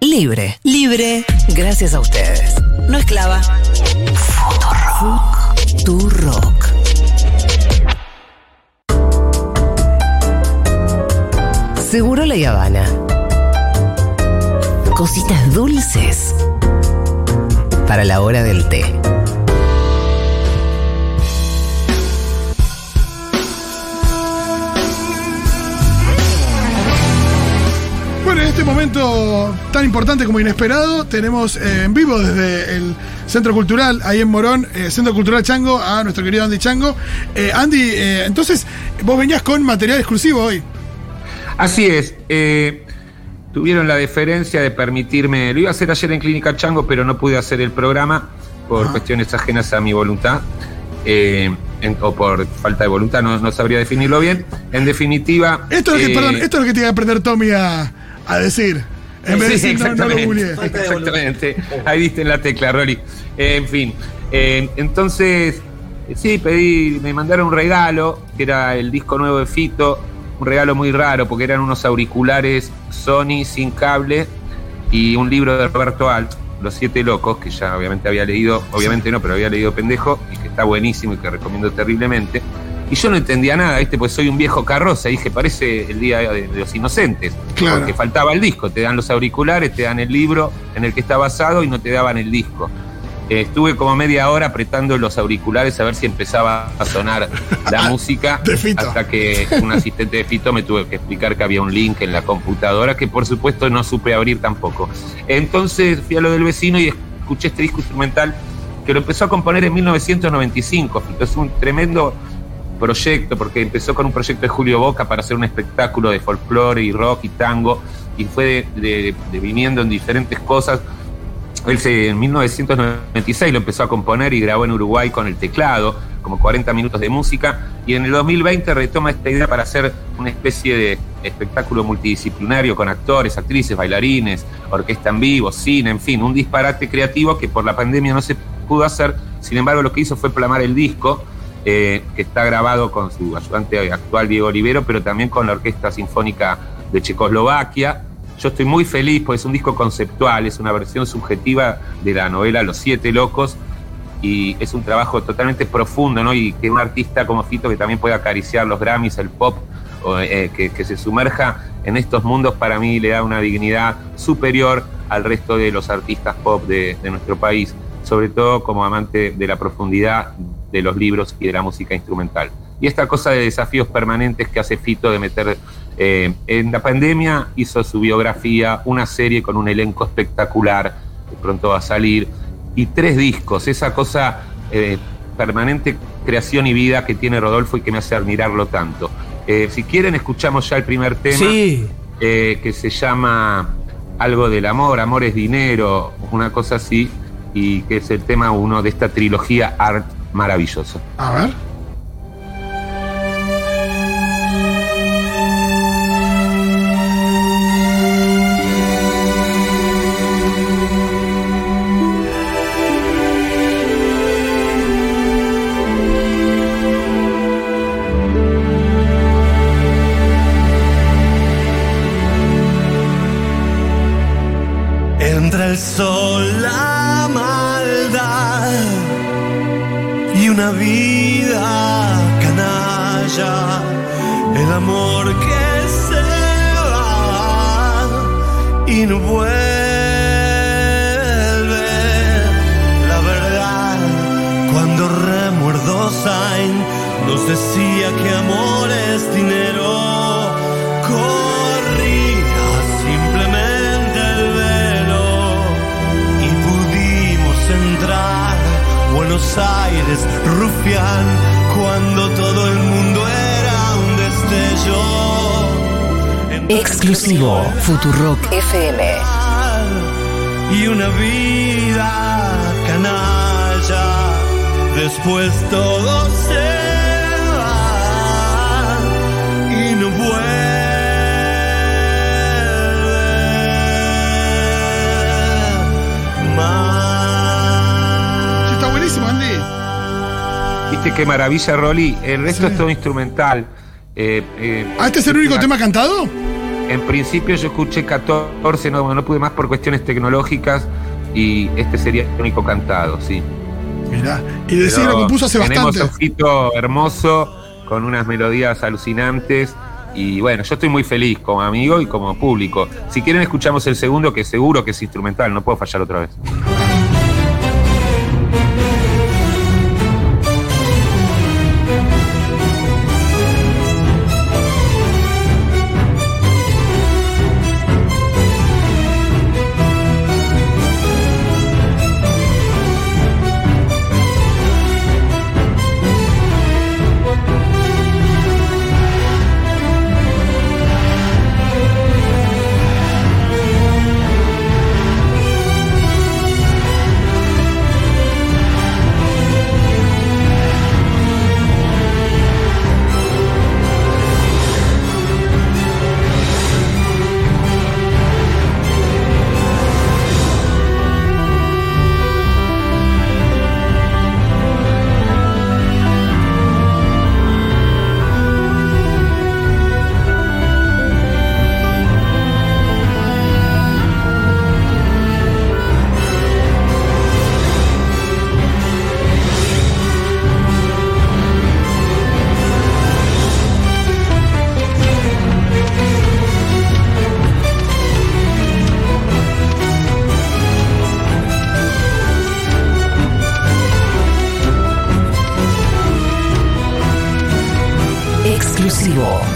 Libre. Libre. Gracias a ustedes. No esclava. Futurock. Seguro la Habana. Cositas dulces para la hora del té. Este momento tan importante como inesperado, tenemos eh, en vivo desde el Centro Cultural, ahí en Morón, eh, Centro Cultural Chango, a nuestro querido Andy Chango. Eh, Andy, entonces, vos venías con material exclusivo hoy. Así es. tuvieron la deferencia de permitirme. Lo iba a hacer ayer en Clínica Chango, pero no pude hacer el programa por Ah. cuestiones ajenas a mi voluntad. en- o por falta de voluntad, no, no sabría definirlo bien. En definitiva. Esto es, lo que, perdón, esto es lo que tiene que aprender Tommy a, a decir. En vez de decir, no, no lo exactamente. Ahí diste en la tecla, Rolly. Eh, en fin. eh, entonces, sí, pedí, me mandaron un regalo, que era el disco nuevo de Fito. Un regalo muy raro, porque eran unos auriculares Sony sin cable y un libro de Roberto Alt, Los Siete Locos, que ya obviamente había leído, obviamente no, pero había leído pendejo, y que está buenísimo y que recomiendo terriblemente. Y yo no entendía nada, ¿viste? Pues soy un viejo carroza, dije, parece el día de, de los inocentes. Claro. Porque faltaba el disco, te dan los auriculares, te dan el libro en el que está basado y no te daban el disco. Eh, estuve como media hora apretando los auriculares a ver si empezaba a sonar la música. De Fito. Hasta que un asistente de Fito me tuve que explicar que había un link en la computadora que por supuesto no supe abrir tampoco. Entonces fui a lo del vecino y escuché este disco instrumental que lo empezó a componer en 1995. Fito es un tremendo proyecto, porque empezó con un proyecto de Julio Boca para hacer un espectáculo de folclore y rock y tango, y fue de, de- de viniendo en diferentes cosas. Él se, en 1996 lo empezó a componer y grabó en Uruguay con el teclado, como 40 minutos de música, y en el 2020 retoma esta idea para hacer una especie de espectáculo multidisciplinario con actores, actrices, bailarines, orquesta en vivo, cine, en fin, un disparate creativo que por la pandemia no se pudo hacer, sin embargo lo que hizo fue plamar el disco, eh, que está grabado con su ayudante actual Diego Olivero, pero también con la Orquesta Sinfónica de Checoslovaquia. Yo estoy muy feliz porque es un disco conceptual, es una versión subjetiva de la novela Los Siete Locos y es un trabajo totalmente profundo, ¿no? Y que un artista como Fito que también puede acariciar los Grammys, el pop, eh, que, que se sumerja en estos mundos para mí le da una dignidad superior al resto de los artistas pop de, de nuestro país, sobre todo como amante de la profundidad de los libros y de la música instrumental. Y esta cosa de desafíos permanentes que hace Fito de meter eh, en la pandemia hizo su biografía, una serie con un elenco espectacular, que pronto va a salir, y tres discos, esa cosa eh, permanente creación y vida que tiene Rodolfo y que me hace admirarlo tanto. Eh, si quieren, escuchamos ya el primer tema Sí. eh, que se llama algo del amor, amor es dinero, una cosa así, y que es el tema uno de esta trilogía Art maravilloso. A ver. Entra el sol, una vida canalla. El amor que se va y no vuelve. La verdad, cuando remuerdo Sain nos decía que amor es dinero. Buenos Aires, rufián, cuando todo el mundo era un destello. Exclusivo. Futurock FM. Y una vida canalla, después todo se qué maravilla, Rolly? El resto es todo instrumental. Eh, eh, ¿Ah, este es el único tema cantado? En principio yo escuché 14, no, no pude más por cuestiones tecnológicas y este sería el único cantado, sí. Mirá. Y decir Pero lo compuso hace tenemos bastante. un fito hermoso, con unas melodías alucinantes. Y bueno, yo estoy muy feliz como amigo y como público. Si quieren escuchamos el segundo, que seguro que es instrumental, no puedo fallar otra vez.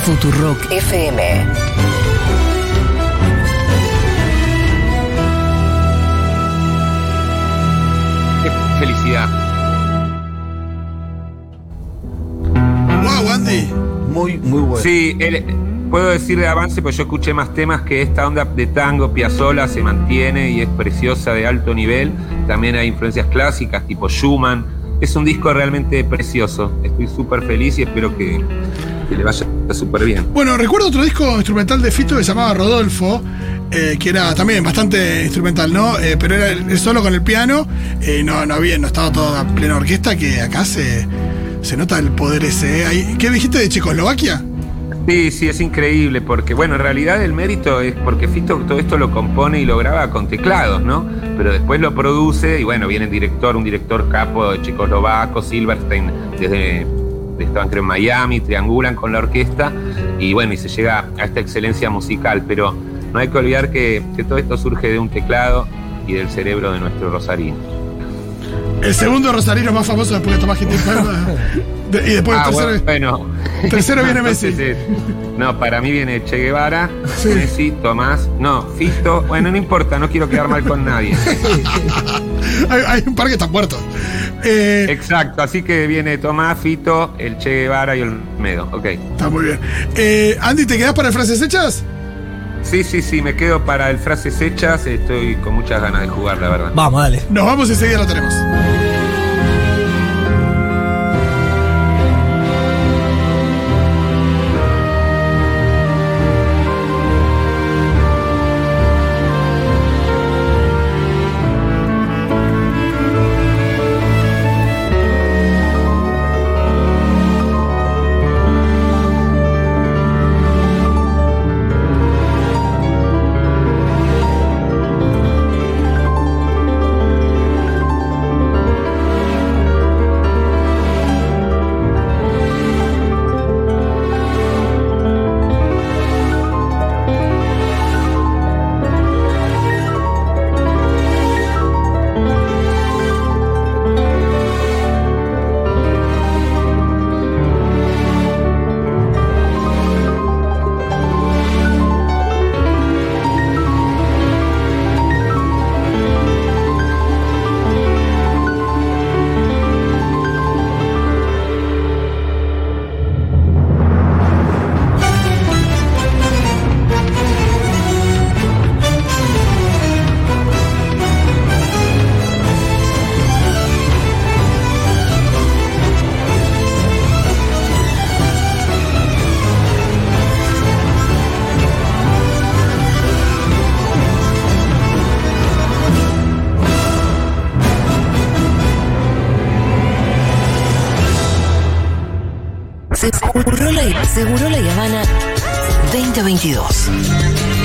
Futurock FM. Qué felicidad. Wow, Andy. Muy, muy bueno. Sí, el- puedo decir de avance, pues yo escuché más temas que esta onda de tango, Piazzolla se mantiene y es preciosa de alto nivel. También hay influencias clásicas tipo Schumann. Es un disco realmente precioso. Estoy súper feliz y espero que, que le vaya súper bien. Bueno, recuerdo otro disco instrumental de Fito que se llamaba Rodolfo, eh, que era también bastante instrumental, ¿no? Eh, pero era el- solo con el piano, eh, no, no había, no estaba todo a plena orquesta, que acá se, se nota el poder ese. ¿eh? ¿Qué dijiste de Checoslovaquia? Sí, sí, es increíble, porque bueno, en realidad el mérito es porque Fito todo esto lo compone y lo graba con teclados, ¿no? Pero después lo produce y bueno, viene el director, un director capo de checoslovaco, Silverstein, desde estaban creo en Miami, triangulan con la orquesta y bueno, y se llega a esta excelencia musical, pero no hay que olvidar que, que todo esto surge de un teclado y del cerebro de nuestro Rosarín. El segundo rosarino más famoso después de Tomás Quintín. De- y después el Ah, tercero. bueno, tercero viene Messi. Entonces, no, para mí viene Che Guevara, Sí. Messi, Tomás, no, Fito, bueno, no importa, no quiero quedar mal con nadie. hay, hay un par que están muertos. Eh, Exacto, así que viene Tomás, Fito, el Che Guevara y el Medo, ok. está muy bien. Eh, Andy, ¿te quedás para frases hechas? Sí, sí, sí, me quedo para el frases hechas, estoy con muchas ganas de jugar, la verdad. Vamos, dale. Nos vamos y enseguida lo tenemos. Seguro la, Habana 2022.